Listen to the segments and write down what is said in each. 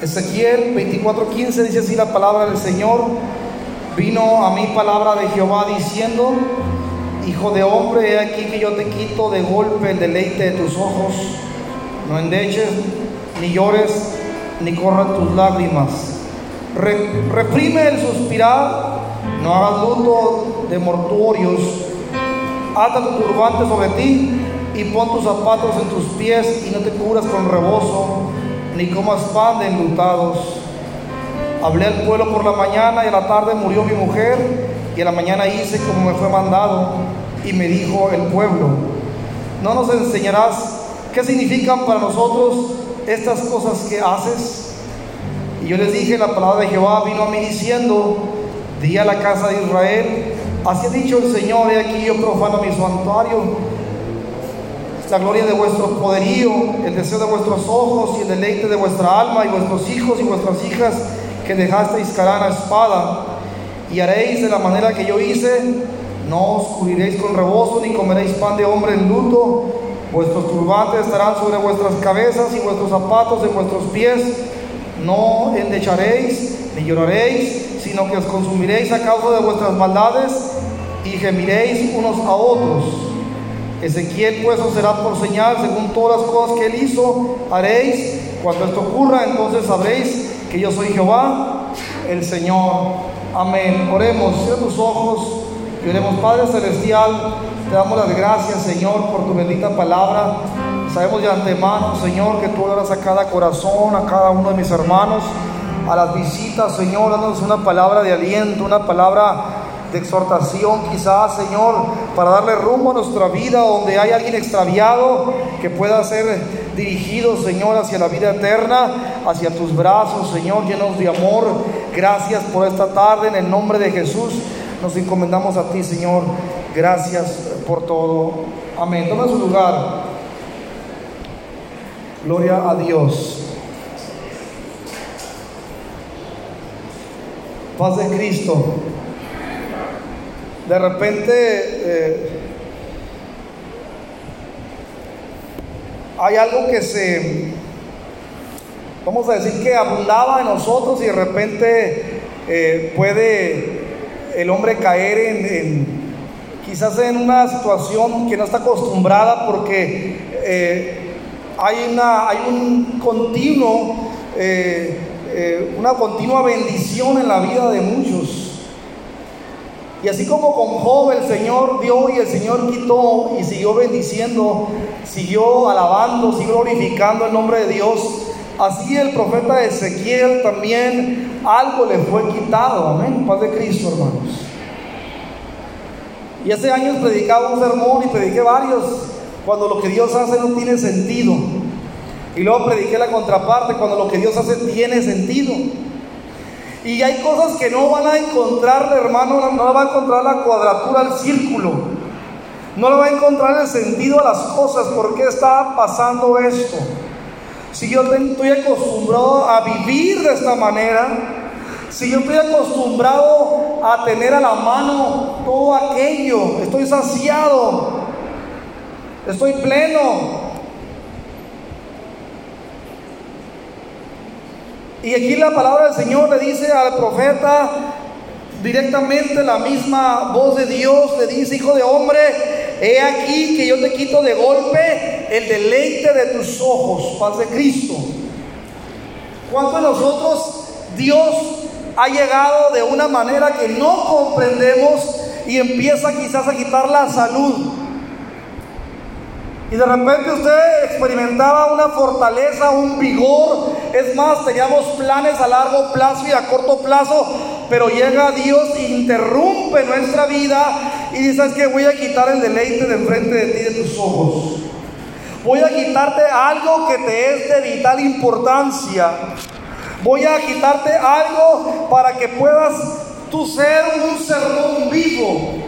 Ezequiel 24:15 dice así la palabra del Señor. Vino a mí palabra de Jehová diciendo, Hijo de hombre, he aquí que yo te quito de golpe el deleite de tus ojos. No endeches, ni llores, ni corran tus lágrimas. reprime el suspirar, no hagas luto de mortuorios. Ata tu turbante sobre ti y pon tus zapatos en tus pies y no te cubras con rebozo ni comas pan de enlutados. Hablé al pueblo por la mañana y a la tarde murió mi mujer y a la mañana hice como me fue mandado y me dijo el pueblo, ¿no nos enseñarás qué significan para nosotros estas cosas que haces? Y yo les dije, la palabra de Jehová vino a mí diciendo, di a la casa de Israel, así ha dicho el Señor, he aquí yo profano mi santuario la gloria de vuestro poderío, el deseo de vuestros ojos y el deleite de vuestra alma y vuestros hijos y vuestras hijas que dejasteis caer a espada. Y haréis de la manera que yo hice, no os cubriréis con rebozo ni comeréis pan de hombre en luto. Vuestros turbantes estarán sobre vuestras cabezas y vuestros zapatos en vuestros pies. No endecharéis ni lloraréis, sino que os consumiréis a causa de vuestras maldades y gemiréis unos a otros. Ezequiel pues os será por señal según todas las cosas que él hizo, haréis. Cuando esto ocurra, entonces sabréis que yo soy Jehová, el Señor. Amén. Oremos, cierra tus ojos y oremos, Padre Celestial, te damos las gracias, Señor, por tu bendita palabra. Sabemos de antemano, Señor, que tú oras a cada corazón, a cada uno de mis hermanos, a las visitas, Señor, dándonos una palabra de aliento, una palabra de exhortación quizás, Señor, para darle rumbo a nuestra vida donde hay alguien extraviado que pueda ser dirigido, Señor, hacia la vida eterna, hacia tus brazos, Señor, llenos de amor. Gracias por esta tarde, en el nombre de Jesús nos encomendamos a ti, Señor. Gracias por todo. Amén. Toma su lugar. Gloria a Dios. Paz de Cristo de repente eh, hay algo que se, vamos a decir que abundaba en nosotros y de repente eh, puede el hombre caer en, quizás en una situación que no está acostumbrada porque eh, hay, una, hay un continuo, una continua bendición en la vida de muchos. Y así como con Job el Señor dio y el Señor quitó y siguió bendiciendo, siguió alabando, siguió glorificando el nombre de Dios, así el profeta Ezequiel también algo le fue quitado. Amén. Paz de Cristo, hermanos. Y hace años predicaba un sermón y prediqué varios cuando lo que Dios hace no tiene sentido. Y luego prediqué la contraparte cuando lo que Dios hace tiene sentido. Y hay cosas que no van a encontrar, hermano, no va a encontrar la cuadratura al círculo. No le va a encontrar el sentido a las cosas. ¿Por qué está pasando esto? Si yo estoy acostumbrado a vivir de esta manera, si yo estoy acostumbrado a tener a la mano todo aquello, estoy saciado, estoy pleno, Y aquí la palabra del Señor le dice al profeta directamente la misma voz de Dios, le dice, hijo de hombre, he aquí que yo te quito de golpe el deleite de tus ojos, paz Cristo. ¿Cuánto de nosotros Dios ha llegado de una manera que no comprendemos y empieza quizás a quitar la salud? Y de repente usted experimentaba una fortaleza, un vigor. Es más, teníamos planes a largo plazo y a corto plazo. Pero llega Dios e interrumpe nuestra vida y dice, que voy a quitar el deleite de enfrente de ti, de tus ojos. Voy a quitarte algo que te es de vital importancia. Voy a quitarte algo para que puedas tú ser un sermón vivo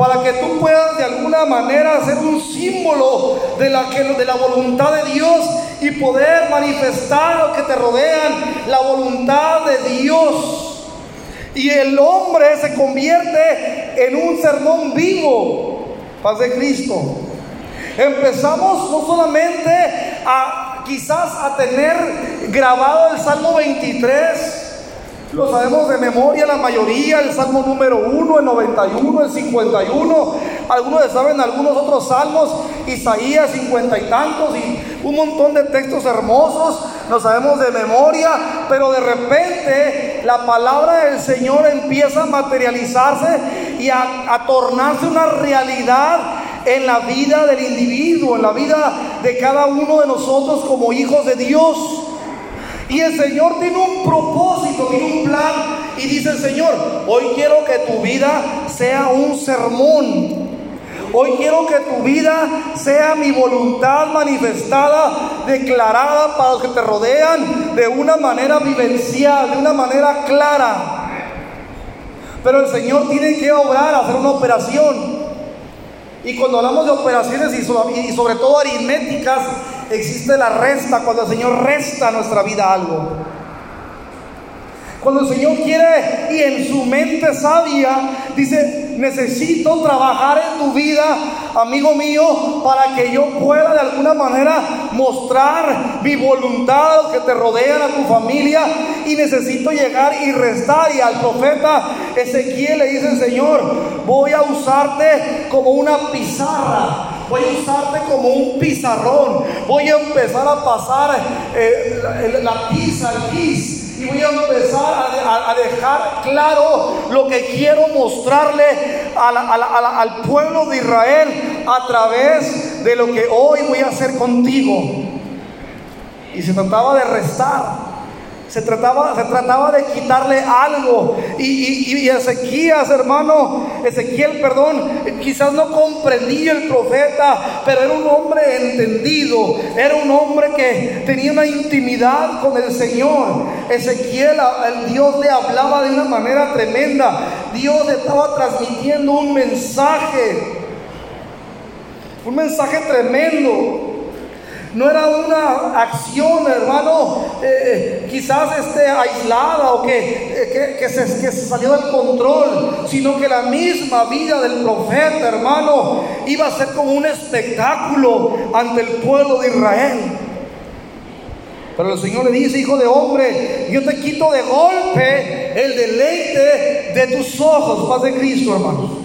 para que tú puedas de alguna manera ser un símbolo de la, de la voluntad de Dios y poder manifestar a los que te rodean la voluntad de Dios. Y el hombre se convierte en un sermón vivo, paz de Cristo. Empezamos no solamente a quizás a tener grabado el Salmo 23. Lo sabemos de memoria la mayoría, el Salmo número 1, el 91, el 51. Algunos saben algunos otros salmos, Isaías 50 y tantos, y un montón de textos hermosos, lo sabemos de memoria, pero de repente la palabra del Señor empieza a materializarse y a, a tornarse una realidad en la vida del individuo, en la vida de cada uno de nosotros como hijos de Dios. Y el Señor tiene un propósito, tiene un plan. Y dice el Señor, hoy quiero que tu vida sea un sermón. Hoy quiero que tu vida sea mi voluntad manifestada, declarada para los que te rodean de una manera vivencial, de una manera clara. Pero el Señor tiene que obrar, hacer una operación. Y cuando hablamos de operaciones y sobre, todo aritméticas, existe la resta, cuando el Señor resta nuestra vida algo. Cuando el Señor quiere y en su mente sabia dice, necesito trabajar en tu vida, amigo mío, para que yo pueda de alguna manera mostrar mi voluntad que te rodean, a tu familia, y necesito llegar y restar. Y al profeta Ezequiel le dice, Señor, voy a usarte como una pizarra. Voy a usarte como un pizarrón, voy a empezar a pasar eh, la, la, pizza, el y voy a empezar a, dejar claro lo que quiero mostrarle al pueblo de Israel a través de lo que hoy voy a hacer contigo. Y se trataba de restar. Se trataba, se trataba de quitarle algo. Y, y, Ezequías, hermano, Ezequiel, perdón, quizás no comprendía el profeta, pero era un hombre entendido. Era un hombre que tenía una intimidad con el Señor. Ezequiel, el Dios le hablaba de una manera tremenda. Dios estaba transmitiendo un mensaje. Un mensaje tremendo. No era una acción, hermano, eh, quizás este, aislada o eh, que, se, que se salió del control, sino que la misma vida del profeta, hermano, iba a ser como un espectáculo ante el pueblo de Israel. Pero el Señor le dice, hijo de hombre, yo te quito de golpe el deleite de tus ojos, paz de Cristo, hermanos.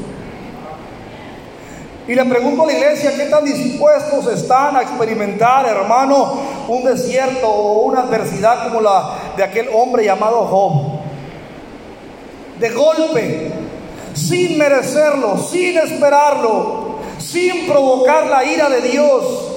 Y le pregunto a la iglesia, ¿qué tan dispuestos están a experimentar, hermano, un desierto o una adversidad como la de aquel hombre llamado Job? De golpe, sin merecerlo, sin esperarlo, sin provocar la ira de Dios.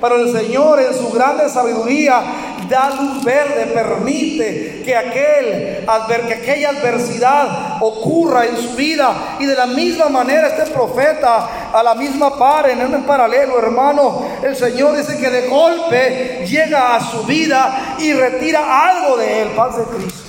Pero el Señor en su grande sabiduría da luz verde, permite que, aquel, que aquella adversidad ocurra en su vida. Y de la misma manera este profeta, a la misma par, en el paralelo, hermano, el Señor dice que de golpe llega a su vida y retira algo de él, paz de Cristo.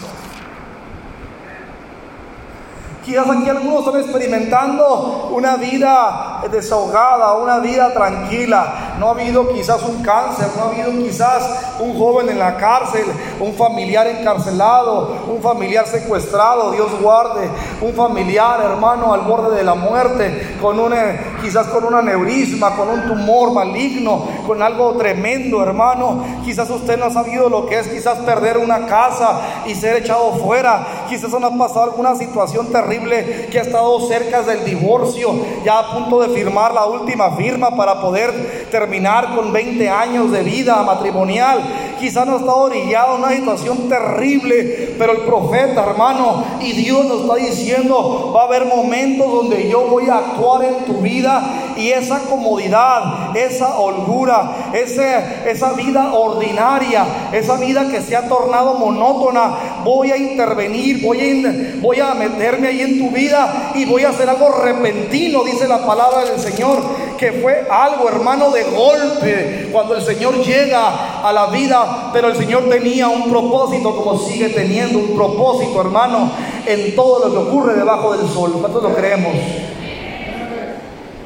Quizás aquí algunos están experimentando una vida desahogada, una vida tranquila. No ha habido quizás un cáncer, no ha habido quizás un joven en la cárcel, un familiar encarcelado, un familiar secuestrado, Dios guarde, un familiar hermano al borde de la muerte, con una, quizás con un aneurisma, con un tumor maligno, con algo tremendo, hermano. Quizás usted no ha sabido lo que es quizás perder una casa y ser echado fuera. Quizás no ha pasado alguna situación terrible que ha estado cerca del divorcio, ya a punto de firmar la última firma para poder terminar con 20 años de vida matrimonial. Quizás no estado orillado en una situación terrible, pero el profeta, hermano, y Dios nos está diciendo, va a haber momentos donde yo voy a actuar en tu vida y esa comodidad, esa holgura, ese, esa vida ordinaria, esa vida que se ha tornado monótona, voy a intervenir, voy a, voy a meterme ahí en tu vida y voy a hacer algo repentino, dice la palabra del Señor, que fue algo, hermano, de golpe, cuando el Señor llega a la vida, pero el Señor tenía un propósito, como sigue teniendo un propósito, hermano, en todo lo que ocurre debajo del sol. ¿Cuántos lo creemos?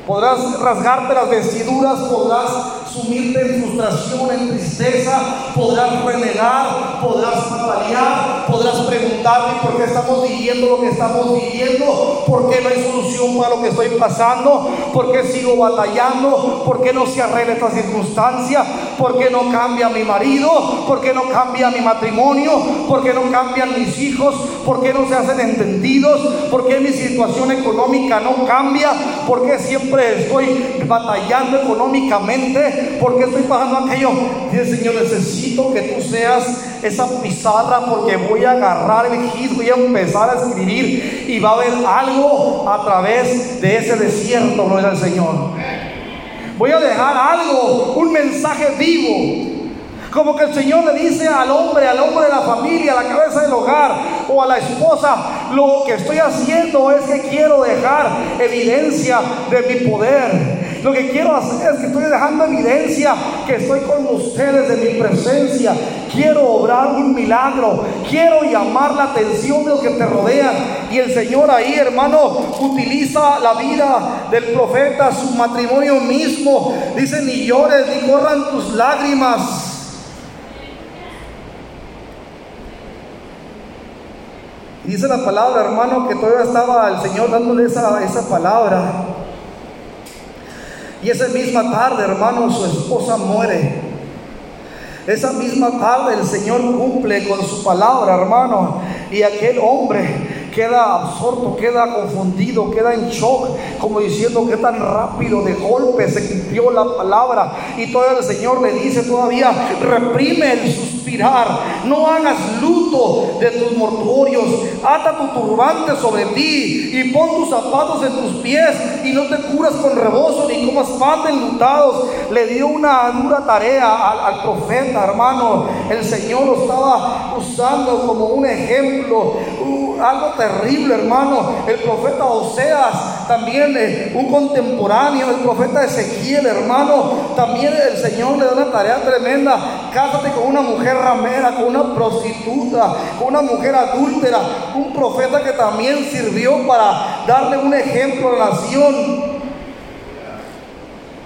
Podrás rasgarte las vestiduras, podrás sumirte en frustración, en tristeza, podrás renegar, podrás patalear, podrás preguntar preguntarme por qué estamos viviendo lo que estamos viviendo, por qué no hay solución para lo que estoy pasando, por qué sigo batallando, por qué no se arregla esta circunstancia, por qué no cambia mi marido, por qué no cambia mi matrimonio, por qué no cambian mis hijos, por qué no se hacen entendidos, por qué mi situación económica no cambia, por qué siempre estoy batallando económicamente, por qué estoy pasando aquello. Dice Señor, necesito que tú seas esa pizarra porque voy a agarrar el gis, voy a empezar a escribir y va a haber algo a través de ese desierto, era el Señor. Voy a dejar algo, un mensaje vivo. Como que el Señor le dice al hombre, al hombre de la familia, a la cabeza del hogar o a la esposa, lo que estoy haciendo es que quiero dejar evidencia de mi poder. Lo que quiero hacer es que estoy dejando evidencia que estoy con ustedes de mi presencia. Quiero obrar un milagro. Quiero llamar la atención de los que te rodean. Y el Señor ahí, hermano, utiliza la vida del profeta, su matrimonio mismo. Dice, ni llores, ni corran tus lágrimas. Dice la palabra, hermano, que todavía estaba el Señor dándole esa, esa palabra. Y esa misma tarde, hermano, su esposa muere. Esa misma tarde el Señor cumple con su palabra, hermano. Y aquel hombre queda absorto, queda confundido, queda en shock, como diciendo que tan rápido de golpe se cumplió la palabra. Y todavía el Señor le dice todavía, reprime el suspirar, no hagas luto de tus mortuorios, ata tu turbante sobre ti y pon tus zapatos en tus pies y no te curas con rebozo ni comas pan enlutados. Le dio una dura tarea al, profeta, hermano. El Señor lo estaba usando como un ejemplo, uh, algo terrible, hermano. El profeta Oseas, también eh, un contemporáneo, el profeta Ezequiel, hermano, también el Señor le da una tarea tremenda. Cásate con una mujer ramera, con una prostituta, con una mujer adúltera, un profeta que también sirvió para darle un ejemplo a la nación.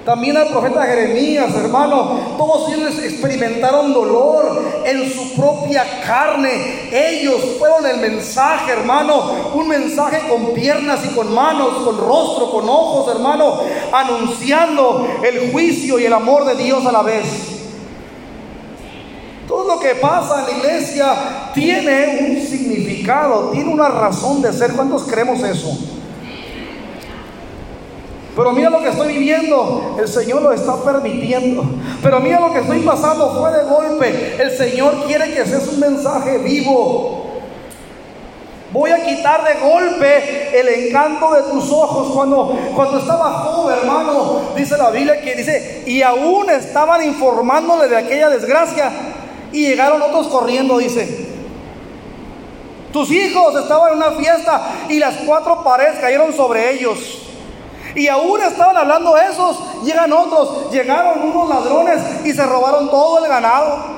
También al profeta Jeremías, hermano, todos ellos experimentaron dolor en su propia carne. Ellos fueron el mensaje, hermano, un mensaje con piernas y con manos, con rostro, con ojos, hermano, anunciando el juicio y el amor de Dios a la vez. Todo lo que pasa en la iglesia tiene un significado, tiene una razón de ser. ¿Cuántos creemos eso? Pero mira lo que estoy viviendo, el Señor lo está permitiendo. Pero mira lo que estoy pasando, fue de golpe. El Señor quiere que seas un mensaje vivo. Voy a quitar de golpe el encanto de tus ojos. Cuando, cuando estaba joven, hermano, dice la Biblia que dice, y aún estaban informándole de aquella desgracia. Y llegaron otros corriendo, dice. Tus hijos estaban en una fiesta y las cuatro paredes cayeron sobre ellos. Y aún estaban hablando esos, llegan otros, llegaron unos ladrones y se robaron todo el ganado.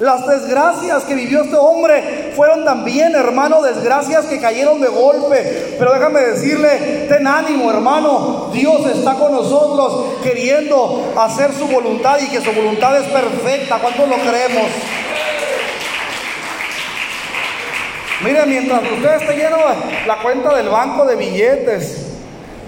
Las desgracias que vivió este hombre fueron también, hermano, desgracias que cayeron de golpe. Pero déjame decirle, ten ánimo, hermano. Dios está con nosotros queriendo hacer su voluntad y que su voluntad es perfecta. ¿Cuántos lo creemos? Mire, mientras usted esté lleno la cuenta del banco de billetes,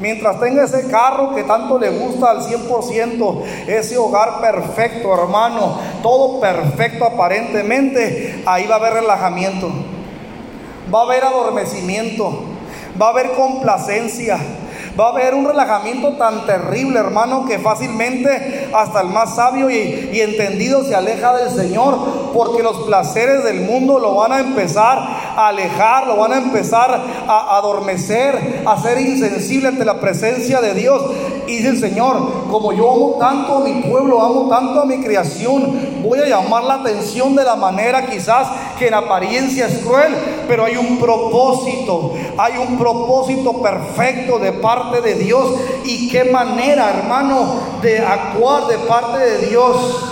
Mientras tenga ese carro que tanto le gusta al 100%, ese hogar perfecto, hermano, todo perfecto aparentemente, ahí va a haber relajamiento, va a haber adormecimiento, va a haber complacencia, Va a haber un relajamiento tan terrible, hermano, que fácilmente hasta el más sabio y, entendido se aleja del Señor, porque los placeres del mundo lo van a empezar a alejar, lo van a empezar a adormecer, a ser insensible ante la presencia de Dios. Y dice el Señor, como yo amo tanto a mi pueblo, amo tanto a mi creación, voy a llamar la atención de la manera quizás que en apariencia es cruel, pero hay un propósito, hay un propósito perfecto de parte de Dios. Y qué manera, hermano, de actuar de parte de Dios.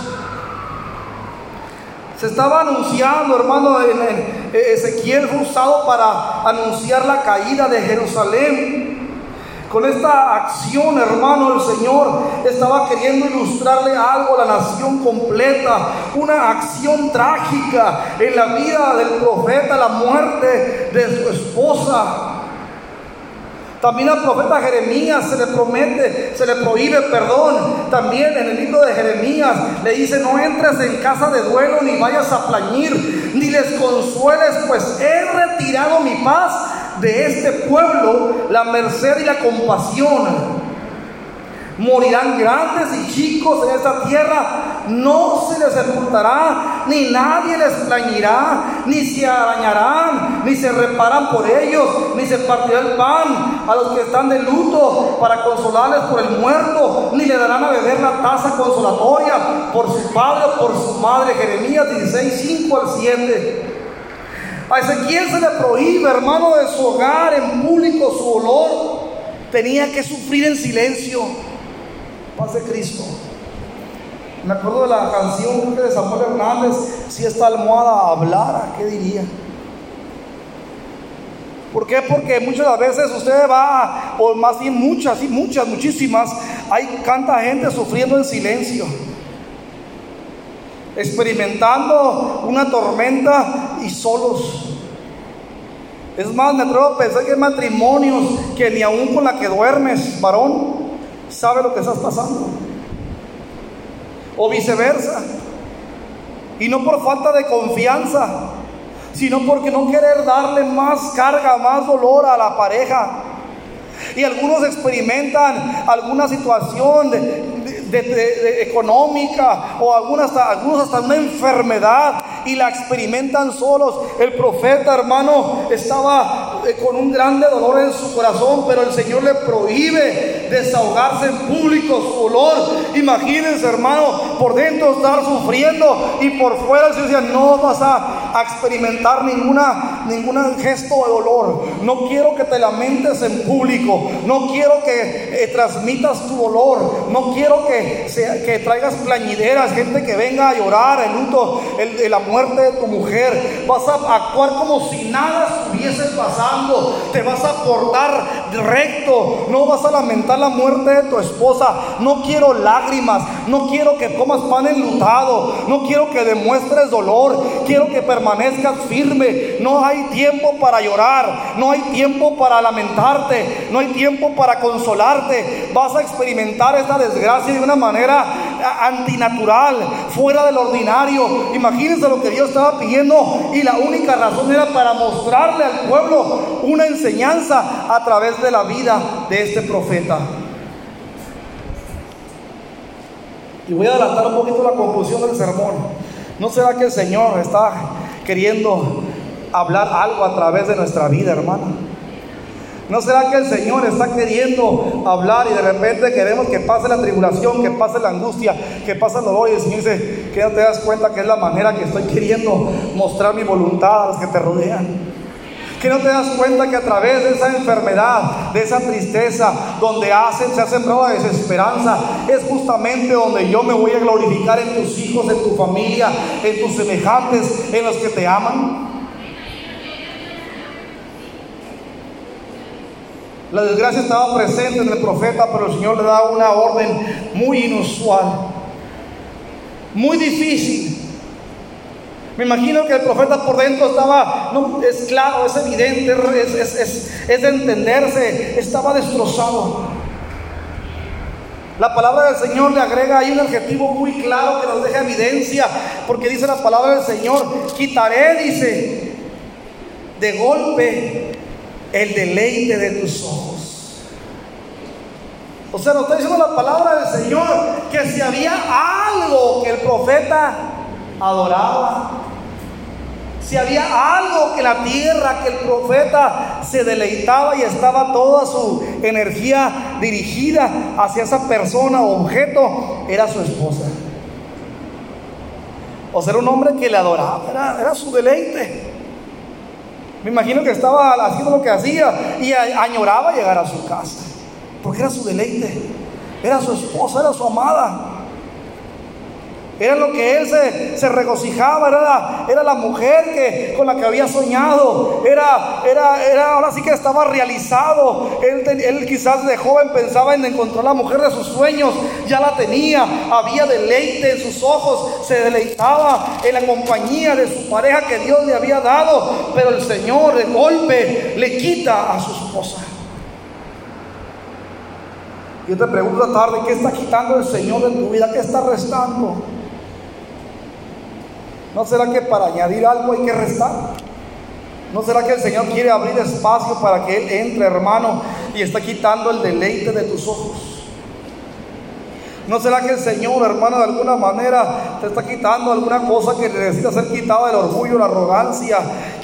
Se estaba anunciando, hermano, en, Ezequiel fue usado para anunciar la caída de Jerusalén. Con esta acción, hermano, el Señor estaba queriendo ilustrarle algo a la nación completa, una acción trágica en la vida del profeta, la muerte de su esposa. También al profeta Jeremías se le promete, se le prohíbe perdón. También en el libro de Jeremías le dice, no entres en casa de duelo ni vayas a plañir, ni les consueles, pues he retirado mi paz de este pueblo, la merced y la compasión. Morirán grandes y chicos en esta tierra, no se les sepultará, ni nadie les plañirá, ni se arañarán, ni se reparan por ellos, ni se partirá el pan a los que están de luto para consolarles por el muerto, ni le darán a beber la taza consolatoria por su padre o por su madre. Jeremías 16, 5 al 7. A Ezequiel se le prohíbe, hermano, de su hogar en público su olor. Tenía que sufrir en silencio. Paz de Cristo. Me acuerdo de la canción de Samuel Hernández, si esta almohada hablara, ¿qué diría? ¿Por qué? Porque muchas veces usted va, o más bien muchas, y muchas, muchísimas, hay tanta gente sufriendo en silencio, experimentando una tormenta y solos. Es más, me atrevo a pensar que hay matrimonios que ni aún con la que duermes, varón, sabe lo que estás pasando. O viceversa. Y no por falta de confianza, sino porque no querer darle más carga, más dolor a la pareja. Y algunos experimentan alguna situación económica o algunas hasta, algunos hasta una enfermedad y la experimentan solos. El profeta, hermano, estaba con un grande dolor en su corazón, pero el Señor le prohíbe desahogarse en público su olor. Imagínense, hermano, por dentro estar sufriendo y por fuera el Señor decía, no vas a, experimentar ninguna, ningún gesto de dolor. No quiero que te lamentes en público. No quiero que eh, transmitas tu dolor. No quiero que, que traigas plañideras, gente que venga a llorar el luto, el amor muerte de tu mujer, vas a actuar como si nada estuviese pasando, te vas a portar recto, no vas a lamentar la muerte de tu esposa, no quiero lágrimas, no quiero que comas pan enlutado, no quiero que demuestres dolor, quiero que permanezcas firme, no hay tiempo para llorar, no hay tiempo para lamentarte, no hay tiempo para consolarte, vas a experimentar esta desgracia de una manera antinatural, fuera del ordinario, imagínense lo que Dios estaba pidiendo y la única razón era para mostrarle al pueblo una enseñanza a través de la vida de este profeta. Y voy a adelantar un poquito la conclusión del sermón. ¿No será que el Señor está queriendo hablar algo a través de nuestra vida, hermano? ¿No será que el Señor está queriendo hablar y de repente queremos que pase la tribulación, que pase la angustia, que pase el dolor y el dice que no te das cuenta que es la manera que estoy queriendo mostrar mi voluntad a los que te rodean? Que no te das cuenta que a través de esa enfermedad, de esa tristeza, donde hacen, se ha sembrado la desesperanza, es justamente donde yo me voy a glorificar en tus hijos, en tu familia, en tus semejantes, en los que te aman. La desgracia estaba presente en el profeta, pero el Señor le da una orden muy inusual, muy difícil. Me imagino que el profeta por dentro estaba, no, es claro, es evidente, es, es de entenderse, estaba destrozado. La palabra del Señor le agrega ahí un adjetivo muy claro que nos deja evidencia, porque dice la palabra del Señor, quitaré, dice, de golpe el deleite de tus ojos. O sea, nos está diciendo la palabra del Señor que si había algo que el profeta adoraba, si había algo que la tierra, que el profeta se deleitaba y estaba toda su energía dirigida hacia esa persona o objeto, era su esposa. O sea, era un hombre que le adoraba, era, era su deleite. Me imagino que estaba haciendo lo que hacía y añoraba llegar a su casa, porque era su deleite, era su esposa, era su amada. Era lo que él se, regocijaba, era la, mujer con la que había soñado, era, ahora sí que estaba realizado. Él, él quizás de joven pensaba en encontrar la mujer de sus sueños, ya la tenía, había deleite en sus ojos, se deleitaba en la compañía de su pareja que Dios le había dado, pero el Señor de golpe le quita a su esposa. Yo te pregunto esta tarde, ¿qué está quitando el Señor de tu vida? ¿Qué está restando? ¿No será que para añadir algo hay que restar? ¿No será que el Señor quiere abrir espacio para que Él entre, hermano, y está quitando el deleite de tus ojos? ¿No será que el Señor, hermano, de alguna manera te está quitando alguna cosa que necesita ser quitada? El orgullo, la arrogancia,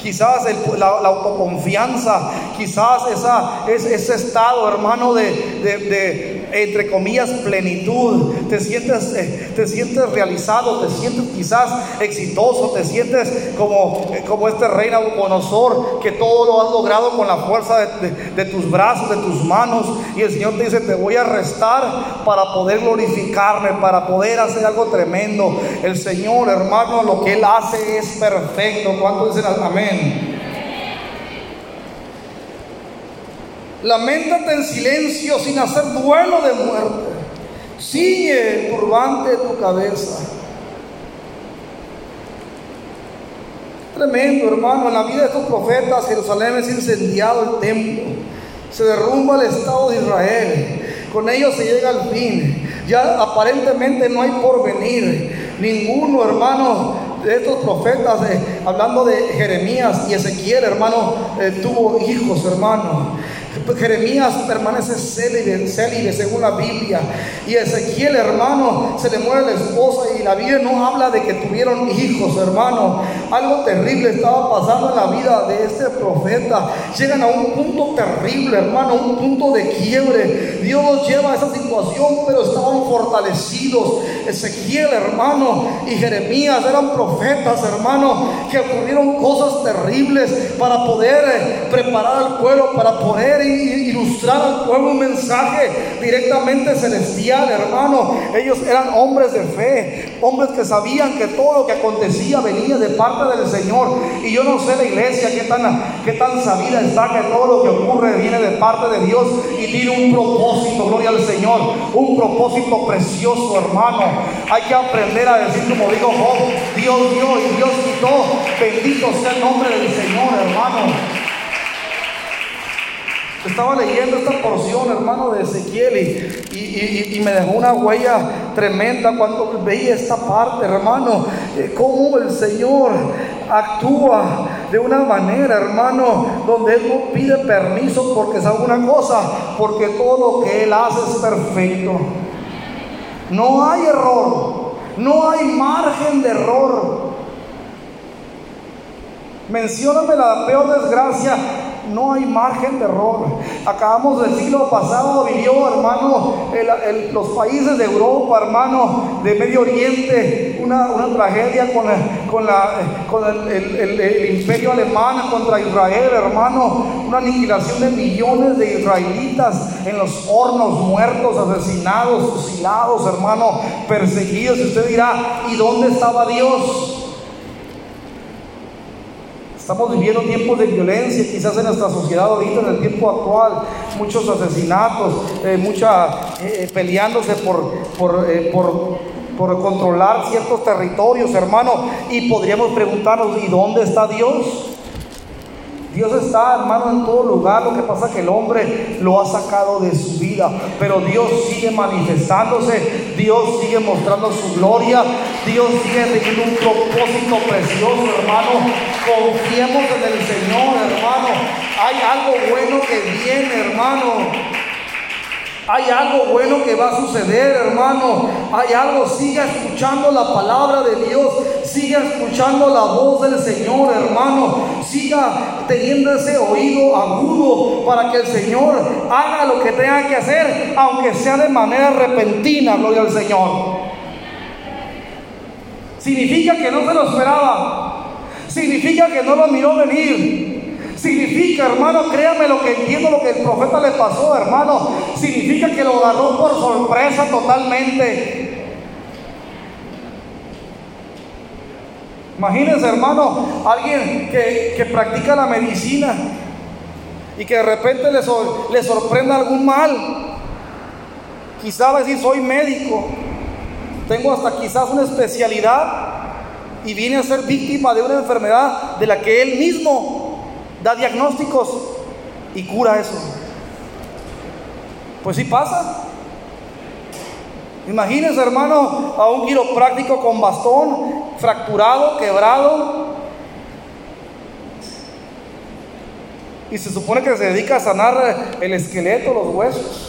quizás la, autoconfianza, quizás esa, ese estado, hermano, de entre comillas, plenitud. Te sientes, eh, te sientes realizado, te sientes quizás exitoso, te sientes como, eh, como este rey Nabucodonosor, que todo lo has logrado con la fuerza de, tus brazos, de tus manos. Y el Señor te dice, te voy a restar para poder glorificarme, para poder hacer algo tremendo. El Señor, hermano, lo que Él hace es perfecto. ¿Cuántos dicen amén? Lamentate en silencio sin hacer duelo de muerte. Sigue el turbante de tu cabeza. Tremendo, hermano. En la vida de estos profetas, Jerusalén es incendiado el templo. Se derrumba el Estado de Israel. Con ellos se llega al fin. Ya aparentemente no hay porvenir. Ninguno, hermano, estos profetas, eh, hablando de Jeremías y Ezequiel, hermano, eh, tuvo hijos, hermano. Jeremías permanece célibe, según la Biblia. Y Ezequiel, hermano, se le muere la esposa y la Biblia no habla de que tuvieron hijos, hermano. Algo terrible estaba pasando en la vida de este profeta. Llegan a un punto terrible, hermano, un punto de quiebre. Dios los lleva a esa situación, pero estaban fortalecidos. Ezequiel, hermano, y Jeremías eran profetas, hermano, que ocurrieron cosas terribles para poder eh, preparar al pueblo, para poder ilustrar al pueblo un mensaje directamente celestial, hermano. Ellos eran hombres de fe, hombres que sabían que todo lo que acontecía venía de parte del Señor. Y yo no sé la iglesia qué tan, qué tan sabida está que todo lo que ocurre viene de parte de Dios y tiene un propósito, gloria al Señor, un propósito precioso, hermano. Hay que aprender a decir como digo Job, Dios dio y Dios quitó, bendito sea el nombre del Señor, hermano. Estaba leyendo esta porción, hermano, de Ezequiel y, me dejó una huella tremenda cuando veía esta parte, hermano, eh, cómo el Señor actúa de una manera, hermano, donde Él no pide permiso porque sabe una cosa, porque todo lo que Él hace es perfecto. No hay error, no hay margen de error. Mencióname la peor desgracia no hay margen de error. Acabamos del siglo pasado, vivió, hermano, los países de Europa, hermano, de Medio Oriente, una, tragedia con, con el, imperio alemán contra Israel, hermano, una aniquilación de millones de israelitas en los hornos, muertos, asesinados, fusilados, hermano, perseguidos. Y usted dirá, ¿y dónde estaba Dios? Estamos viviendo tiempos de violencia, quizás en nuestra sociedad ahorita, en el tiempo actual, muchos asesinatos, eh, mucha eh, peleándose por, por, eh, por, por controlar ciertos territorios, hermano. Y podríamos preguntarnos, ¿y dónde está Dios? Dios está, hermano, en todo lugar. Lo que pasa es que el hombre lo ha sacado de su vida. Pero Dios sigue manifestándose. Dios sigue mostrando su gloria. Dios sigue teniendo un propósito precioso, hermano. Confiemos en el Señor, hermano. Hay algo bueno que viene, hermano. Hay algo bueno que va a suceder, hermano. Hay algo, siga escuchando la palabra de Dios. Siga escuchando la voz del Señor, hermano. Siga teniendo ese oído agudo para que el Señor haga lo que tenga que hacer, aunque sea de manera repentina, gloria al Señor. Significa que no se lo esperaba. Significa que no lo miró venir. Significa, hermano, créame lo que entiendo, lo que el profeta le pasó, hermano. Significa que lo agarró por sorpresa totalmente. Imagínense, hermano, alguien que, practica la medicina y que de repente le, le sorprenda algún mal. Quizás va a decir, soy médico, tengo hasta quizás una especialidad y viene a ser víctima de una enfermedad de la que él mismo da diagnósticos y cura eso. Pues sí pasa. Imagínense, hermano, a un quiropráctico con bastón, fracturado, quebrado. Y se supone que se dedica a sanar el esqueleto, los huesos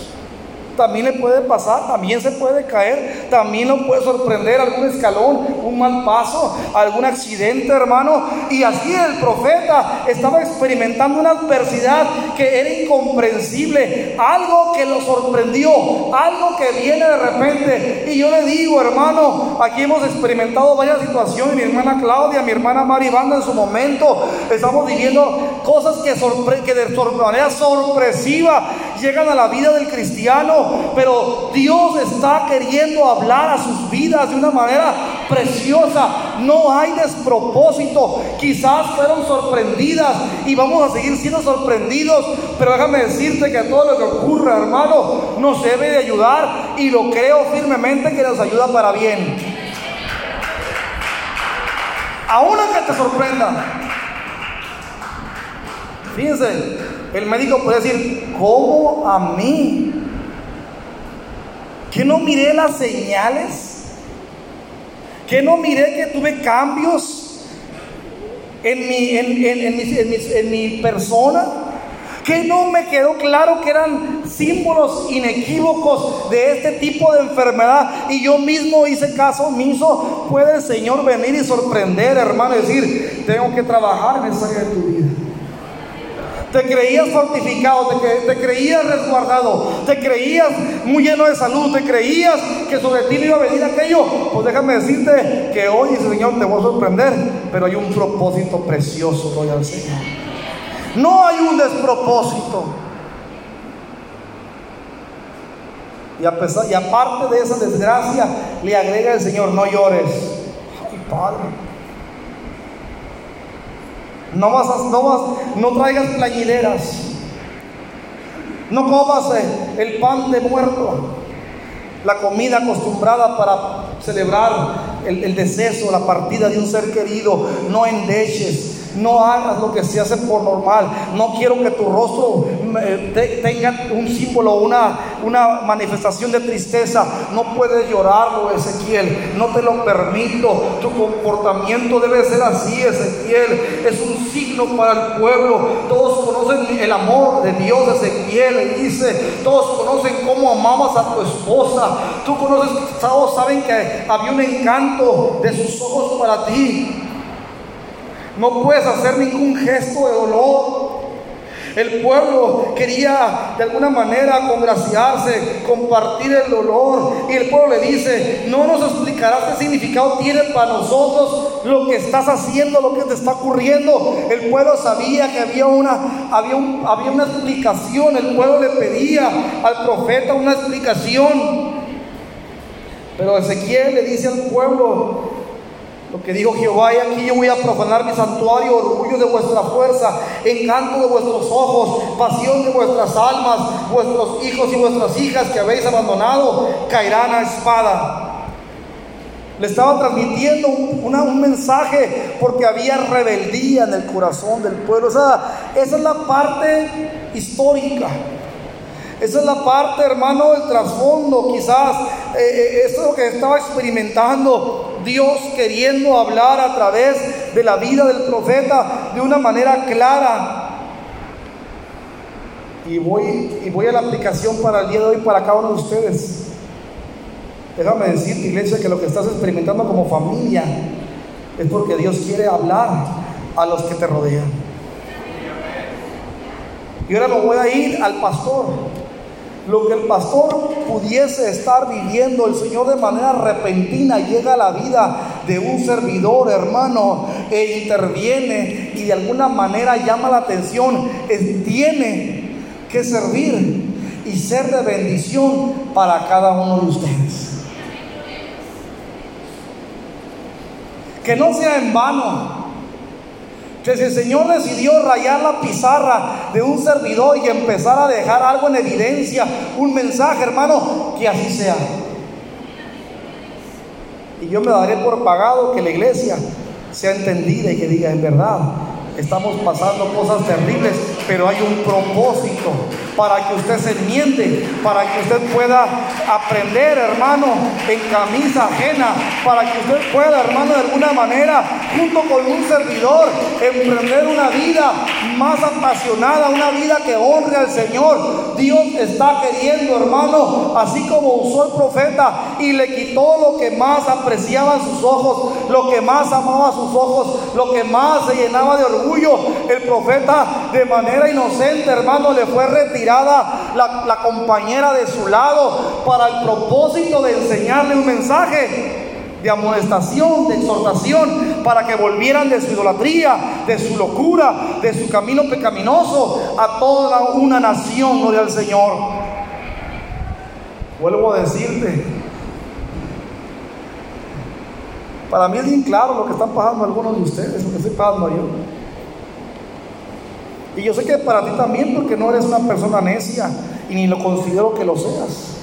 también le puede pasar, también se puede caer, también lo puede sorprender algún escalón, un mal paso, algún accidente, hermano. Y así el profeta estaba experimentando una adversidad que era incomprensible, algo que lo sorprendió, algo que viene de repente. Y yo le digo, hermano, aquí hemos experimentado varias situaciones, mi hermana Claudia, mi hermana Maribanda en su momento, estamos viviendo cosas que, que de manera sorpresiva llegan a la vida del cristiano pero Dios está queriendo hablar a sus vidas de una manera preciosa. No hay despropósito. Quizás fueron sorprendidas y vamos a seguir siendo sorprendidos, pero déjame decirte que todo lo que ocurra, hermano, nos debe de ayudar y lo creo firmemente que nos ayuda para bien. Aún que te sorprenda. Fíjense, el médico puede decir, ¿cómo a mí? Que no miré las señales, que no miré que tuve cambios en mi, persona, que no me quedó claro que eran símbolos inequívocos de este tipo de enfermedad. Y yo mismo hice caso omiso, puede el Señor venir y sorprender, hermano, y decir, tengo que trabajar en esa área de tu vida. Te creías fortificado, te, creías resguardado, te creías muy lleno de salud, te creías que sobre ti iba a venir aquello. Pues déjame decirte que hoy Señor te va a sorprender, pero hay un propósito precioso, gloria al Señor. No hay un despropósito. Y aparte de esa desgracia, le agrega el Señor, no llores. Ay, Padre. No vas, no vas, no traigas plañideras. No comas eh, el pan de muerto, la comida acostumbrada para celebrar el, el deceso, la partida de un ser querido. No endeches, no hagas lo que se hace por normal. No quiero que tu rostro eh, tenga un símbolo, una, una manifestación de tristeza. No puedes llorarlo, Ezequiel. No te lo permito. Tu comportamiento debe ser así, Ezequiel. Es un signo para el pueblo. Todos conocen el amor de Dios, Ezequiel. dice, todos conocen cómo amabas a tu esposa. Tú conoces, todos saben que había un encanto de sus ojos para ti. No puedes hacer ningún gesto de dolor. El pueblo quería de alguna manera congraciarse, compartir el dolor. Y el pueblo le dice, no nos explicarás qué significado tiene para nosotros lo que estás haciendo, lo que te está ocurriendo. El pueblo sabía que había una, había, había una explicación. El pueblo le pedía al profeta una explicación. Pero Ezequiel le dice al pueblo, lo que dijo Jehová, y aquí yo voy a profanar mi santuario, orgullo de vuestra fuerza, encanto de vuestros ojos, pasión de vuestras almas, vuestros hijos y vuestras hijas que habéis abandonado, caerán a espada. Le estaba transmitiendo un, mensaje porque había rebeldía en el corazón del pueblo. O sea, esa es la parte histórica. Esa es la parte, hermano, del trasfondo. Quizás eh, eh, eso es lo que estaba experimentando Dios queriendo hablar a través de la vida del profeta de una manera clara. Y voy, y voy a la aplicación para el día de hoy para cada uno de ustedes. Déjame decirte, iglesia, que lo que estás experimentando como familia es porque Dios quiere hablar a los que te rodean. Y ahora me voy a ir al pastor. Lo que el pastor pudiese estar viviendo, el Señor de manera repentina llega a la vida de un servidor, hermano, e interviene y de alguna manera llama la atención. tiene que servir y ser de bendición para cada uno de ustedes. Que no sea en vano. Si el Señor decidió rayar la pizarra de un servidor y empezar a dejar algo en evidencia, un mensaje, hermano, que así sea. Y yo me daré por pagado que la iglesia sea entendida y que diga, en verdad, estamos pasando cosas terribles, pero hay un propósito para que usted se enmiende, para que usted pueda aprender, hermano, en camisa ajena, para que usted pueda, hermano, de alguna manera, junto con un servidor, emprender una vida más apasionada, una vida que honre al Señor. Dios está queriendo, hermano, así como usó el profeta y le quitó lo que más apreciaba sus ojos, lo que más amaba sus ojos, lo que más se llenaba de orgullo. El profeta de manera inocente, hermano, le fue la compañera de su lado para el propósito de enseñarle un mensaje de amonestación, de exhortación, para que volvieran de su idolatría, de su locura, de su camino pecaminoso a toda una nación, gloria al Señor. Vuelvo a decirte, para mí es bien claro lo que están pasando algunos de ustedes, lo que estoy pasando yo. Y yo sé que para ti también, porque no eres una persona necia y ni lo considero que lo seas.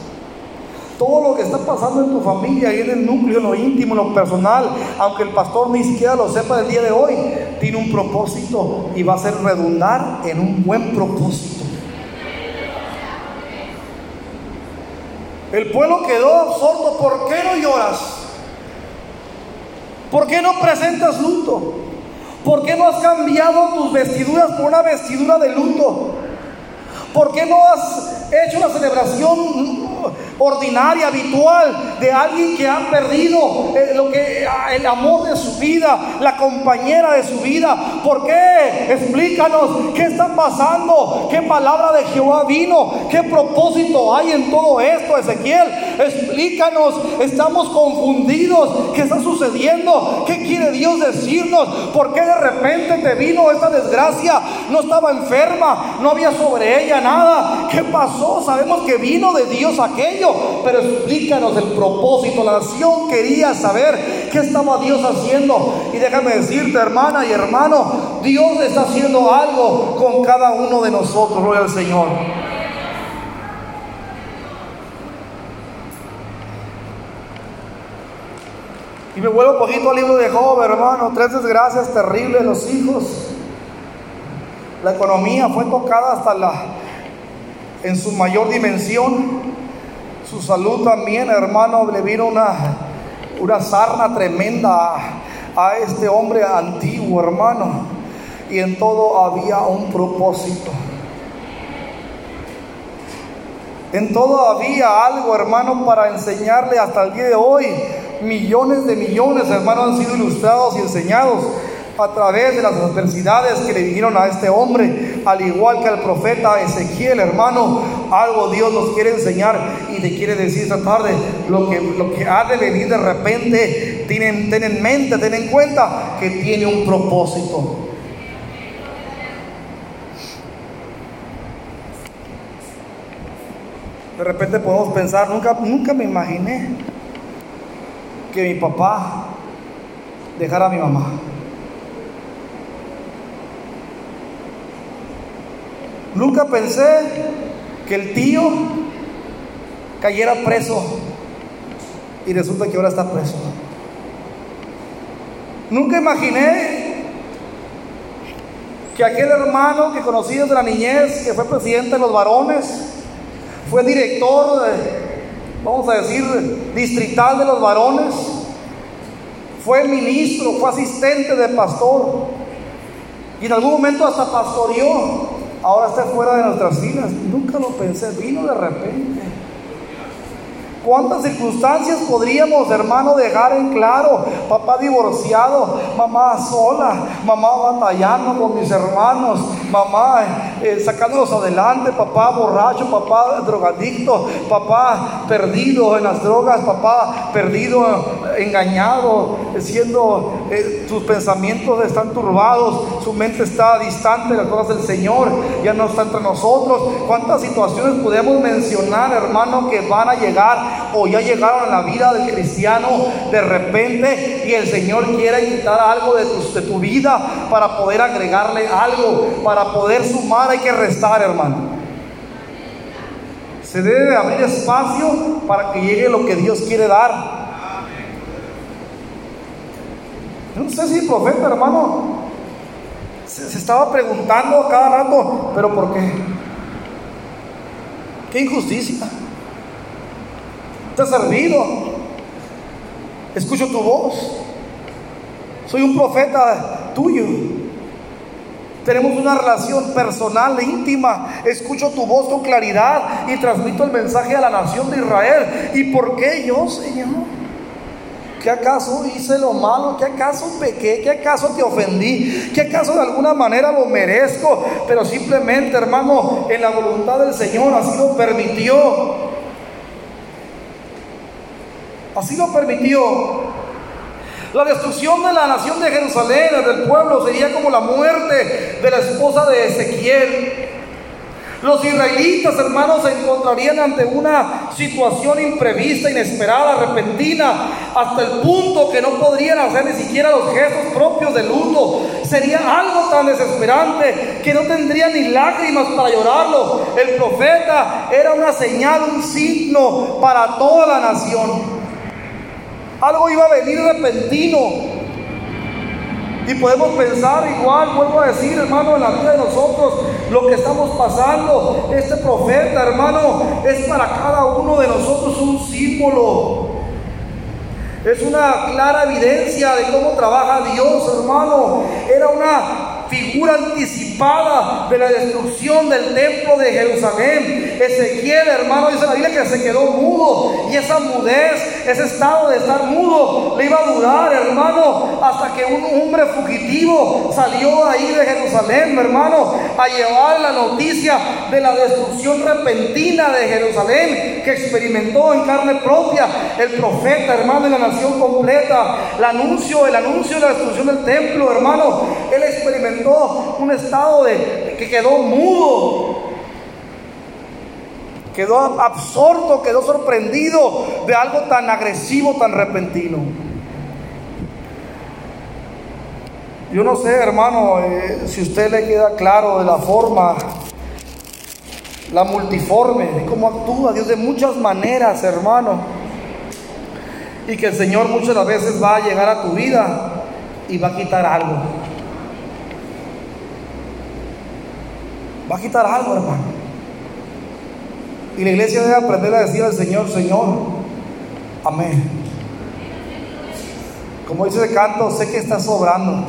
Todo lo que está pasando en tu familia, y en el núcleo, en lo íntimo, en lo personal, aunque el pastor ni siquiera lo sepa el día de hoy, tiene un propósito y va a ser redundar en un buen propósito. El pueblo quedó absorto. ¿Por qué no lloras? ¿Por qué no presentas luto? ¿Por qué no has cambiado tus vestiduras por una vestidura de luto? ¿Por qué no has hecho la celebración ordinaria, habitual, de alguien que ha perdido eh, lo que, ah, el amor de su vida, la compañera de su vida. ¿Por qué? Explícanos qué está pasando, qué palabra de Jehová vino, qué propósito hay en todo esto, Ezequiel. Explícanos, estamos confundidos, ¿qué está sucediendo? ¿Qué quiere Dios decirnos? ¿Por qué de repente te vino esta desgracia? No estaba enferma, no había sobre ella nada. ¿Qué pasó? Sabemos que vino de Dios aquello, pero explícanos el propósito. La nación quería saber qué estaba Dios haciendo. Y déjame decirte, hermana y hermano, Dios está haciendo algo con cada uno de nosotros, gloria Señor. Y me vuelvo un poquito al libro de Job, hermano. Tres desgracias terribles, los hijos. La economía fue tocada hasta la en su mayor dimensión. Su salud también, hermano, le vino una, una sarna tremenda a, a este hombre antiguo, hermano. Y en todo había un propósito. En todo había algo, hermano, para enseñarle hasta el día de hoy. Millones de millones, hermano, han sido ilustrados y enseñados a través de las adversidades que le vinieron a este hombre, al igual que al profeta Ezequiel, hermano, algo Dios nos quiere enseñar y te quiere decir esta tarde, lo que, lo que ha de venir de repente, ten, ten en mente, ten en cuenta que tiene un propósito. De repente podemos pensar, nunca, nunca me imaginé que mi papá dejara a mi mamá. Nunca pensé que el tío cayera preso y resulta que ahora está preso. Nunca imaginé que aquel hermano que conocí desde la niñez, que fue presidente de los varones, fue director, de, vamos a decir, distrital de los varones, fue ministro, fue asistente de pastor y en algún momento hasta pastoreó ahora está fuera de nuestras filas. Nunca lo pensé, vino de repente. ¿Cuántas circunstancias podríamos, hermano, dejar en claro? Papá divorciado, mamá sola, mamá batallando con mis hermanos, mamá eh, sacándolos adelante, papá borracho, papá drogadicto, papá perdido en las drogas, papá perdido engañado, siendo eh, sus pensamientos están turbados, su mente está distante de las cosas del Señor, ya no está entre nosotros. ¿Cuántas situaciones podemos mencionar, hermano, que van a llegar o ya llegaron a la vida del cristiano de repente y el Señor quiere quitar algo de tu, de vida para poder agregarle algo, para poder sumar hay que restar, hermano? Se debe abrir espacio para que llegue lo que Dios quiere dar. no sé si el profeta, hermano, se, se estaba preguntando cada rato, pero ¿por qué? ¿Qué injusticia? ¿Te ha servido? Escucho tu voz. Soy un profeta tuyo. Tenemos una relación personal íntima. Escucho tu voz con claridad y transmito el mensaje a la nación de Israel. ¿Y por qué yo, Señor? ¿Qué acaso hice lo malo? ¿Qué acaso pequé? ¿Qué acaso te ofendí? ¿Qué acaso de alguna manera lo merezco? Pero simplemente, hermano, en la voluntad del Señor así lo permitió. Así lo permitió. La destrucción de la nación de Jerusalén, del pueblo, sería como la muerte de la esposa de Ezequiel. Los israelitas, hermanos, se encontrarían ante una situación imprevista, inesperada, repentina, hasta el punto que no podrían hacer ni siquiera los gestos propios del luto. Sería algo tan desesperante que no tendrían ni lágrimas para llorarlo. El profeta era una señal, un signo para toda la nación. Algo iba a venir repentino. Y podemos pensar igual, vuelvo a decir, hermano, en la vida de nosotros, lo que estamos pasando. Este profeta, hermano, es para cada uno de nosotros un símbolo. Es una clara evidencia de cómo trabaja Dios, hermano. Era una figura anticipada de la destrucción del templo de Jerusalén. Ezequiel, hermano, dice la Biblia que se quedó mudo y esa mudez, ese estado de estar mudo, le iba a durar, hermano, hasta que un hombre fugitivo salió ahí de Jerusalén, hermano, a llevar la noticia de la destrucción repentina de Jerusalén que experimentó en carne propia el profeta, hermano, en la nación completa. El anuncio, el anuncio de la destrucción del templo, hermano, él experimentó un estado de que quedó mudo, quedó absorto, quedó sorprendido de algo tan agresivo, tan repentino. Yo no sé, hermano, eh, si usted le queda claro de la forma, la multiforme, de cómo actúa Dios de muchas maneras, hermano. Y que el Señor muchas veces va a llegar a tu vida y va a quitar algo. Va a quitar algo, hermano. Y la iglesia debe aprender a decir al Señor, Señor, amén. Como dice el canto, sé que estás sobrando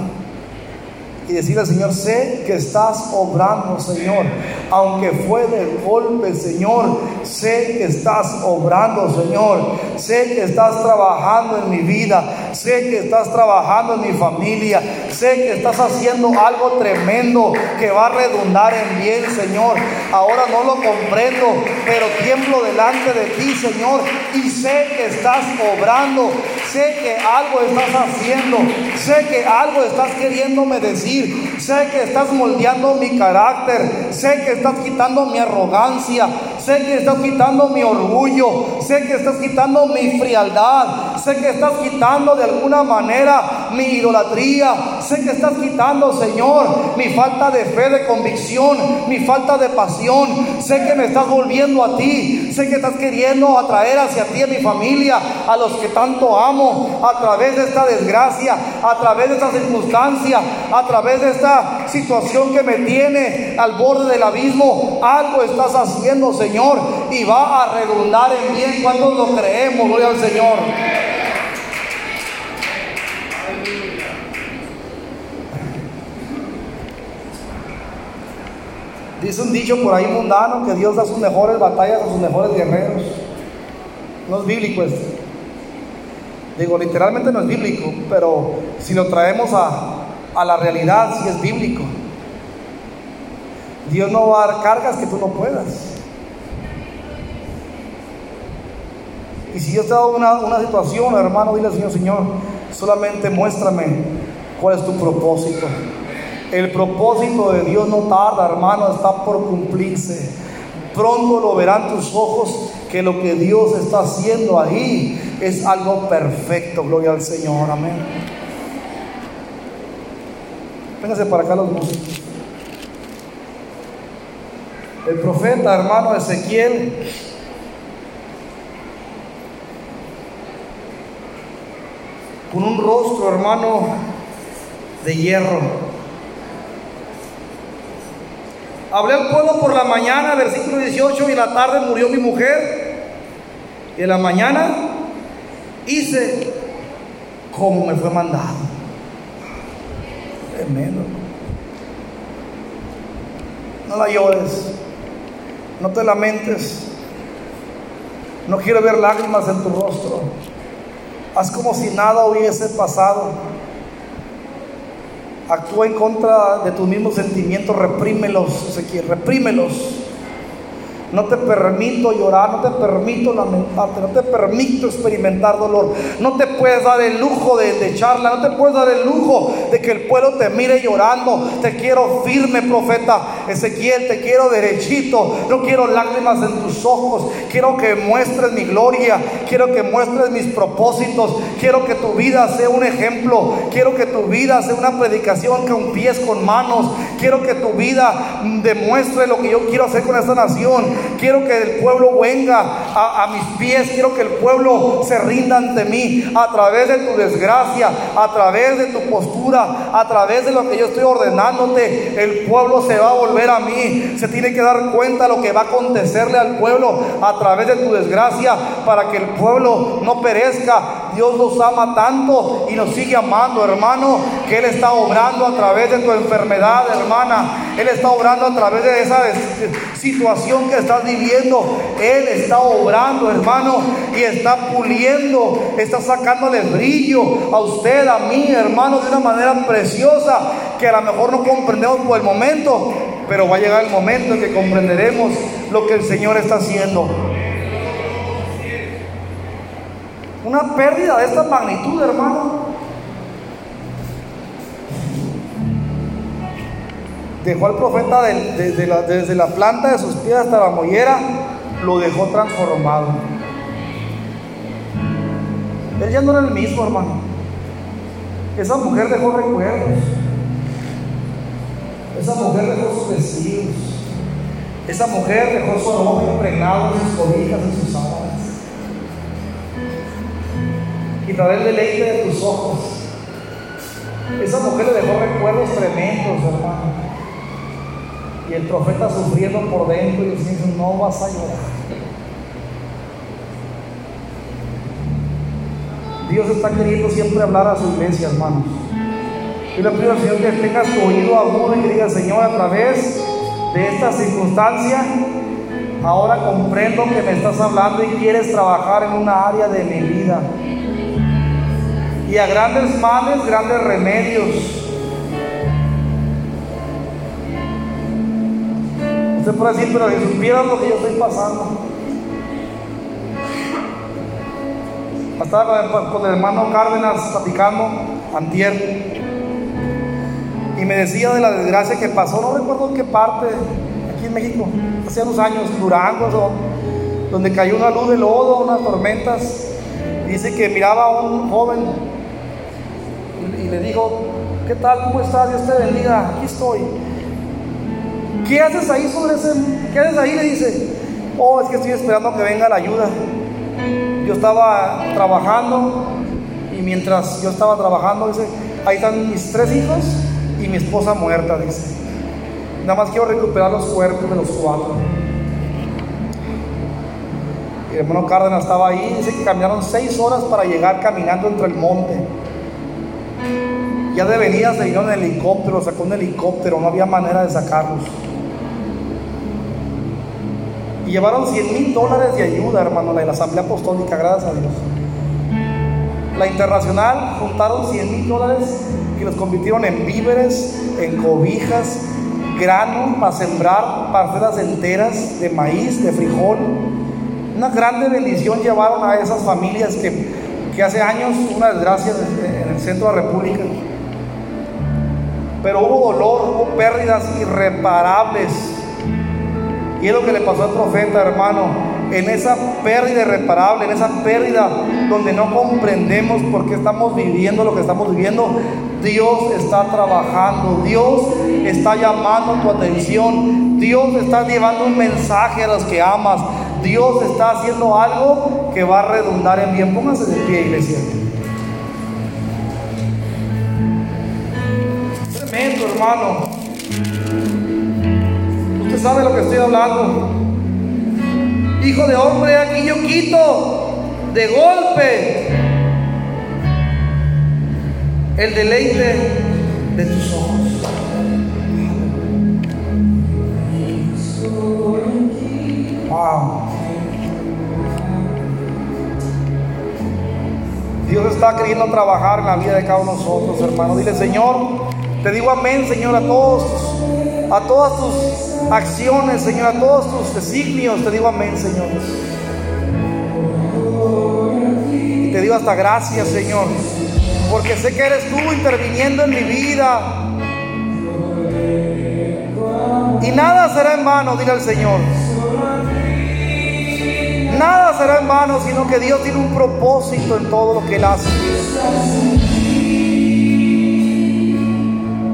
y decirle Señor, sé que estás obrando, Señor. Aunque fue de golpe, Señor, sé que estás obrando, Señor. Sé que estás trabajando en mi vida. Sé que estás trabajando en mi familia. Sé que estás haciendo algo tremendo que va a redundar en bien, Señor. Ahora no lo comprendo, pero tiemblo delante de ti, Señor. Y sé que estás obrando. Sé que algo estás haciendo. Sé que algo estás queriéndome decir. Sé que estás moldeando mi carácter. Sé que estás quitando mi arrogancia. Sé que estás quitando mi orgullo. Sé que estás quitando mi frialdad. Sé que estás quitando de alguna manera mi idolatría. Sé que estás quitando, Señor, mi falta de fe, de convicción, mi falta de pasión. Sé que me estás volviendo a ti. Sé que estás queriendo atraer hacia ti a mi familia, a los que tanto amo, a través de esta desgracia, a través de esta circunstancia, a través de esta situación que me tiene al borde del abismo, algo estás haciendo, Señor, y va a redundar en bien cuando lo creemos, gloria al Señor. Dice un dicho por ahí mundano que Dios da sus mejores batallas a sus mejores guerreros. No es bíblico esto. Digo, literalmente no es bíblico, pero si lo traemos a, a la realidad si es bíblico. Dios no va a dar cargas que tú no puedas. Y si Dios te dado una, una situación, hermano, dile al Señor, Señor, solamente muéstrame cuál es tu propósito. El propósito de Dios no tarda, hermano, está por cumplirse. Pronto lo verán tus ojos que lo que Dios está haciendo ahí es algo perfecto. Gloria al Señor, amén. Véngase para acá los músicos. El profeta, hermano Ezequiel, con un rostro, hermano, de hierro. Hablé al pueblo por la mañana, versículo 18, y en la tarde murió mi mujer. Y en la mañana hice como me fue mandado. Tremendo. No la llores, no te lamentes. No quiero ver lágrimas en tu rostro. Haz como si nada hubiese pasado. Actúa en contra de tus mismos sentimientos, reprímelos, reprímelos. No te permito llorar, no te permito lamentarte, no te permito experimentar dolor. No te puedes dar el lujo de, de echarla, no te puedes dar el lujo de que el pueblo te mire llorando. Te quiero firme, profeta Ezequiel, te quiero derechito. No quiero lágrimas en tus ojos. Quiero que muestres mi gloria, quiero que muestres mis propósitos. Quiero que tu vida sea un ejemplo. Quiero que tu vida sea una predicación con pies, con manos. Quiero que tu vida demuestre lo que yo quiero hacer con esta nación. Quiero que el pueblo venga a, mis pies. Quiero que el pueblo se rinda ante mí a través de tu desgracia, a través de tu postura, a través de lo que yo estoy ordenándote. El pueblo se va a volver a mí. Se tiene que dar cuenta de lo que va a acontecerle al pueblo a través de tu desgracia para que el pueblo no perezca. Dios nos ama tanto y nos sigue amando, hermano, que Él está obrando a través de tu enfermedad, hermana. Él está obrando a través de esa situación que estás viviendo. Él está obrando, hermano, y está puliendo, está sacándole brillo a usted, a mí, hermano, de una manera preciosa que a lo mejor no comprendemos por el momento, pero va a llegar el momento en que comprenderemos lo que el Señor está haciendo. Una pérdida de esta magnitud, hermano. Dejó al profeta desde, la, planta de sus pies hasta la mollera, lo dejó transformado. Él ya no era el mismo, hermano. Esa mujer dejó recuerdos. Esa mujer dejó sus vestidos. Esa mujer dejó su aroma impregnado en sus cobijas, en sus sábanas. Quitaré el deleite de tus ojos. Esa mujer le dejó recuerdos tremendos, hermano. Y el profeta sufriendo por dentro y diciendo, no vas a llorar. Dios está queriendo siempre hablar a su iglesia, hermanos. Yo le pido al Señor que tengas tu oído agudo y que diga, Señor, a través de esta circunstancia, ahora comprendo que me estás hablando y quieres trabajar en una área de mi vida. Y a grandes males, grandes remedios. Usted puede decir, pero si supieran lo que yo estoy pasando. Estaba con el hermano Cárdenas platicando, antier, y me decía de la desgracia que pasó, no recuerdo en qué parte, aquí en México, hace unos años, Durango, donde cayó una luz de lodo, unas tormentas. Dice que miraba a un joven y le dijo, ¿qué tal? ¿Cómo estás? Dios te bendiga, aquí estoy. ¿Qué haces ahí sobre ese? ¿Qué haces ahí? Le dice, oh, es que estoy esperando que venga la ayuda. Yo estaba trabajando y mientras yo estaba trabajando, dice, ahí están mis tres hijos y mi esposa muerta, dice. Nada más quiero recuperar los cuerpos de los cuatro. El hermano Cárdenas estaba ahí, dice que caminaron seis horas para llegar caminando entre el monte. Ya de venida se vino en helicóptero, sacó un helicóptero, no había manera de sacarlos. Y llevaron 100 mil dólares de ayuda, hermano, la de la Asamblea Apostólica, gracias a Dios. La internacional juntaron 100 mil dólares y los convirtieron en víveres, en cobijas, grano para sembrar parcelas enteras de maíz, de frijol. Una grande bendición llevaron a esas familias que, que hace años, una desgracia en el centro de la República. Pero hubo dolor, hubo pérdidas irreparables. Y lo que le pasó al profeta, hermano en esa pérdida irreparable, en esa pérdida donde no comprendemos por qué estamos viviendo lo que estamos viviendo, Dios está trabajando, Dios está llamando tu atención, Dios está llevando un mensaje a los que amas, Dios está haciendo algo que va a redundar en bien. Pónganse de pie, iglesia. Tremendo, hermano. Sabe lo que estoy hablando. Hijo de hombre, aquí yo quito de golpe el deleite de tus ojos. Wow. Dios está queriendo trabajar en la vida de cada uno de nosotros, hermano. Dile, Señor, te digo amén, Señor, a todos, a todas tus acciones, Señor, a todos tus designios. Te digo amén, Señor. Y te digo hasta gracias, Señor, porque sé que eres tú interviniendo en mi vida. Y nada será en vano, diga el Señor. Nada será en vano, sino que Dios tiene un propósito en todo lo que Él hace.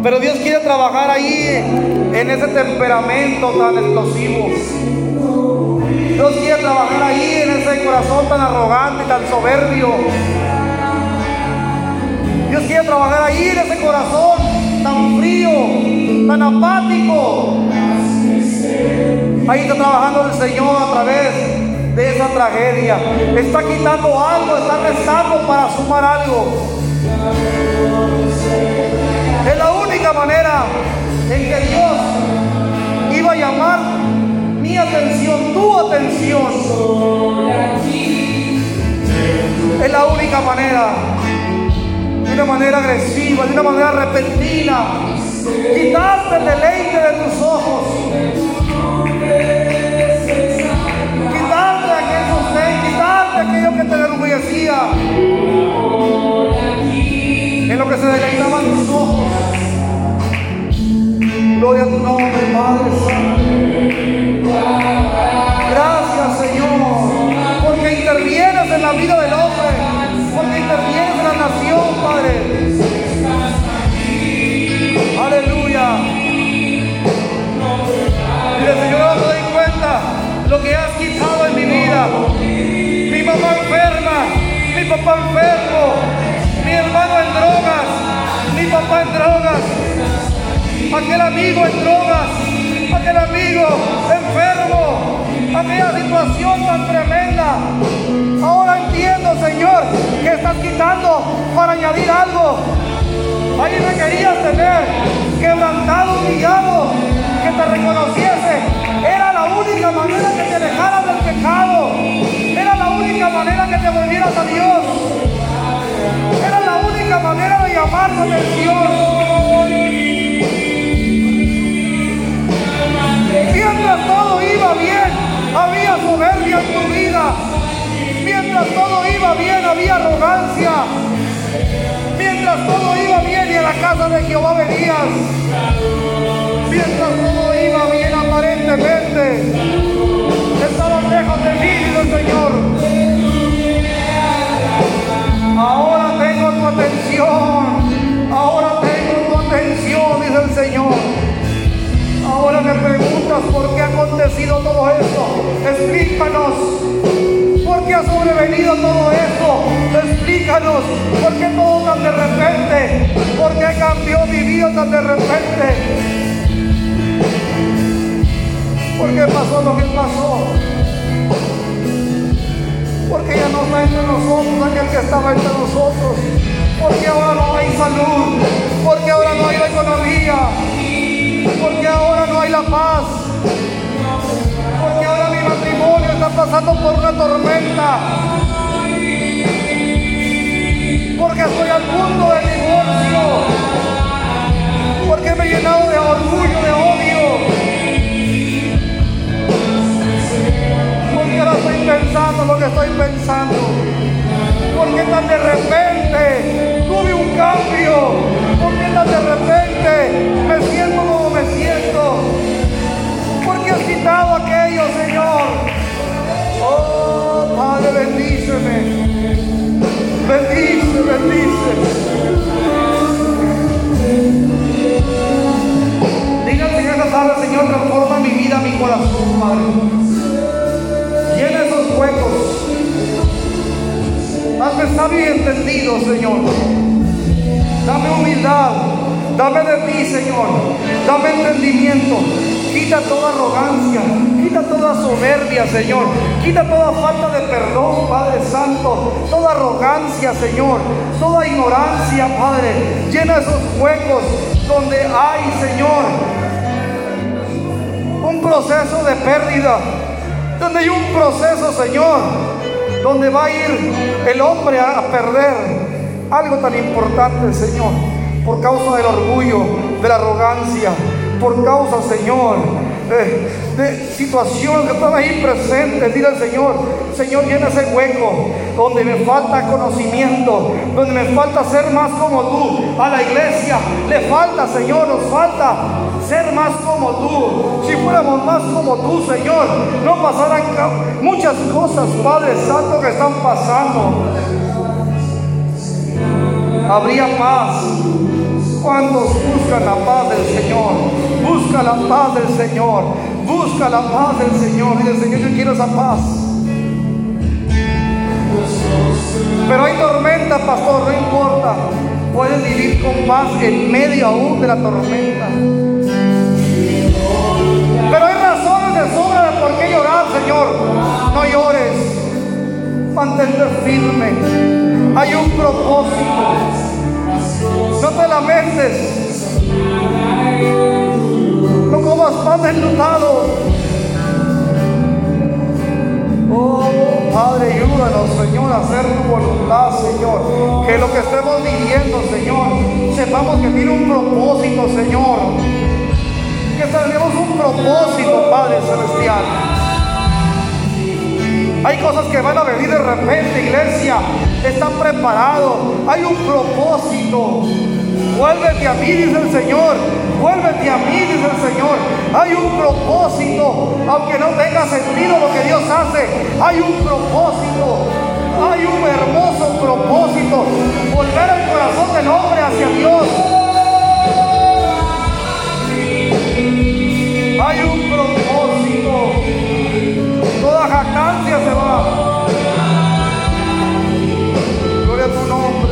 Pero Dios quiere trabajar ahí en ese temperamento tan explosivo. Dios quiere trabajar ahí en ese corazón tan arrogante, tan soberbio. Dios quiere trabajar ahí en ese corazón tan frío, tan apático. Ahí está trabajando el Señor a través de esa tragedia. Está quitando algo, está restando para sumar algo. Manera en que Dios iba a llamar mi atención, tu atención. Es la única manera, de una manera agresiva, de una manera repentina, quitarte el deleite de tus ojos. Quitarte aquel sostén, quitarte aquello que te enorgullecía en lo que se deleitaban tus ojos. Gloria a tu nombre, Padre Santo. Gracias, Señor, porque intervienes en la vida del hombre, porque intervienes en la nación, Padre. Aleluya. Mire, Señor, no me doy cuenta lo que has quitado en mi vida. Mi mamá enferma, mi papá enfermo, mi hermano en drogas, mi papá en drogas, aquel amigo en drogas, aquel amigo enfermo, aquella situación tan tremenda. Ahora entiendo, Señor, que estás quitando para añadir algo. Ahí me querías tener quebrantado, humillado, que te reconociese. Era la única manera que te dejaras del pecado. Era la única manera que te volvieras a Dios. Era la única manera de llamar su atención. Soberbia tu vida. Mientras todo iba bien, había arrogancia. Mientras todo iba bien y a la casa de Jehová venías. Mientras todo iba bien aparentemente. Estaban lejos de mí, el Señor. Ahora tengo tu atención. Ahora tengo tu atención, dice el Señor. Ahora me preguntas por qué ha acontecido todo esto. Explícanos. ¿Por qué ha sobrevenido todo esto? Explícanos. ¿Por qué todo tan de repente? ¿Por qué cambió mi vida tan de repente? ¿Por qué pasó lo que pasó? Porque ya no está entre nosotros aquel que estaba entre nosotros. Porque ahora no hay salud. Porque ahora no hay economía. Porque ahora no hay la paz. Porque ahora mi matrimonio está pasando por una tormenta. Porque estoy al punto del divorcio. Porque me he llenado de orgullo, de odio. Porque ahora estoy pensando lo que estoy pensando. Porque tan de repente tuve un cambio. Porque tan de repente me siento me siento. Porque has quitado aquello, Señor. Oh, Padre, bendíceme. Bendice, bendice. Dígale en esta tarde, Señor, transforma mi vida, mi corazón, Padre. Llena esos huecos. Hazme sabio y entendido, Señor. Dame humildad. Dame de ti, Señor. Dame entendimiento. Quita toda arrogancia. Quita toda soberbia, Señor. Quita toda falta de perdón, Padre Santo. Toda arrogancia, Señor. Toda ignorancia, Padre. Llena esos huecos donde hay, Señor, un proceso de pérdida. Donde hay un proceso, Señor, donde va a ir el hombre a perder algo tan importante, Señor, por causa del orgullo, de la arrogancia, por causa, Señor, de, situaciones que están ahí presentes. Dile al Señor, Señor, llena ese hueco donde me falta conocimiento, donde me falta ser más como tú. A la iglesia le falta, Señor, nos falta ser más como tú. Si fuéramos más como tú, Señor, no pasaran muchas cosas, Padre Santo, que están pasando habría paz. ¿Cuántos buscan la paz del Señor? Busca la paz del Señor. Busca la paz del Señor. Dile, Señor, yo quiero esa paz. Pero hay tormenta, pastor, no importa. Puedes vivir con paz en medio aún de la tormenta. Pero hay razones de sobra de por qué llorar, Señor. No llores. Mantente firme. Hay un propósito. Lamentes. No comas pan enlutado. Oh, Padre, ayúdanos, Señor, a hacer tu voluntad, Señor. Que lo que estemos viviendo, Señor, sepamos que tiene un propósito, Señor. Que tenemos un propósito, Padre Celestial. Hay cosas que van a venir de repente, iglesia. Están preparados. Hay un propósito. Vuélvete a mí, dice el Señor. Vuélvete a mí, dice el Señor. Hay un propósito, aunque no tenga sentido lo que Dios hace. Hay un propósito. Hay un hermoso propósito. Volver el corazón del hombre hacia Dios. Hay un propósito. Toda jactancia se va. Gloria a tu nombre.